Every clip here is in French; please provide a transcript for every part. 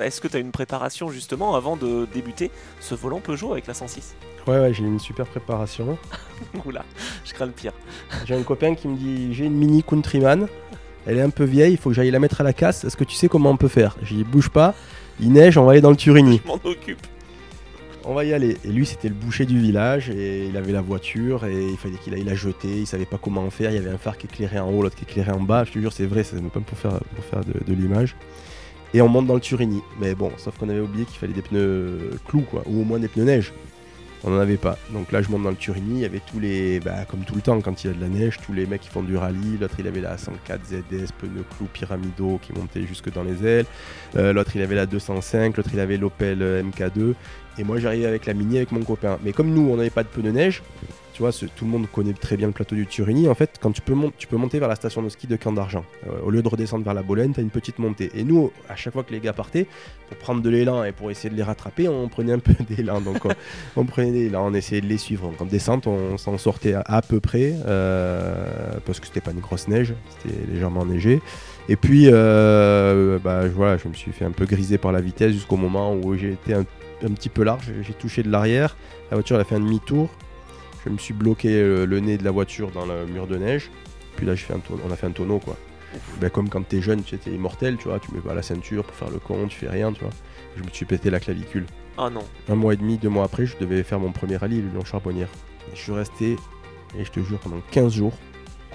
Est-ce que tu as une préparation justement avant de débuter ce volant Peugeot avec la 106 Ouais, ouais, j'ai une super préparation. Oula, je crains le pire. J'ai un copain qui me dit j'ai une mini Countryman. Elle est un peu vieille, il faut que j'aille la mettre à la casse. Est-ce que tu sais comment on peut faire? J'ai dit bouge pas, il neige, on va aller dans le Turini. Je m'en occupe. On va y aller. Et lui, c'était le boucher du village et il avait la voiture et il fallait qu'il aille la jeter. Il savait pas comment en faire. Il y avait un phare qui éclairait en haut, l'autre qui éclairait en bas. Je te jure, c'est vrai, c'est même pas pour faire, pour faire de, de l'image. Et on monte dans le Turini. Mais bon, sauf qu'on avait oublié qu'il fallait des pneus clous, quoi, ou au moins des pneus neige. On n'en avait pas. Donc là, je monte dans le Turini. Il y avait tous les. Bah, comme tout le temps, quand il y a de la neige, tous les mecs qui font du rallye. L'autre, il avait la 104 ZS, pneus clous pyramidaux qui montaient jusque dans les ailes. Euh, l'autre, il avait la 205. L'autre, il avait l'Opel euh, MK2. Et moi, j'arrivais avec la Mini avec mon copain. Mais comme nous, on n'avait pas de pneus neige, tu vois, tout le monde connaît très bien le plateau du Turini. En fait, quand tu peux, tu peux monter vers la station de ski de Camp d'Argent, euh, au lieu de redescendre vers la Bolène, tu as une petite montée. Et nous, à chaque fois que les gars partaient, pour prendre de l'élan et pour essayer de les rattraper, on prenait un peu d'élan. Donc, on, on prenait l'élan, on essayait de les suivre. Donc, en descente, on s'en sortait à, peu près, euh, parce que c'était pas une grosse neige, c'était légèrement enneigé. Et puis, euh, bah, voilà, je me suis fait un peu griser par la vitesse jusqu'au moment où j'ai été un, un petit peu large. J'ai touché de l'arrière. La voiture elle a fait un demi-tour. Je me suis bloqué le, le nez de la voiture dans le mur de neige. Puis là, j'ai fait un tour- on a fait un tonneau, quoi. Ben, comme quand t'es jeune, tu étais immortel, tu vois. Tu mets pas la ceinture pour faire le con, tu fais rien, tu vois. Je me suis pété la clavicule. Ah non. Un mois et demi, deux mois après, je devais faire mon premier rallye, le Lyon Charbonnière. Et je suis resté, et je te jure, pendant 15 jours,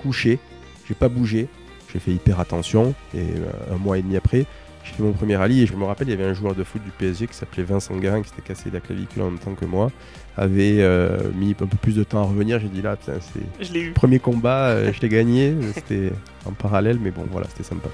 couché. J'ai pas bougé. J'ai fait hyper attention. Et euh, un mois et demi après, j'ai fait mon premier rallye. Et je me rappelle, il y avait un joueur de foot du PSG qui s'appelait Vincent Guérin, qui s'était cassé la clavicule en même temps que moi. Avait euh, mis un peu plus de temps à revenir. J'ai dit là, putain, c'est premier combat, euh, je l'ai gagné. C'était en parallèle, mais bon, voilà, c'était sympa.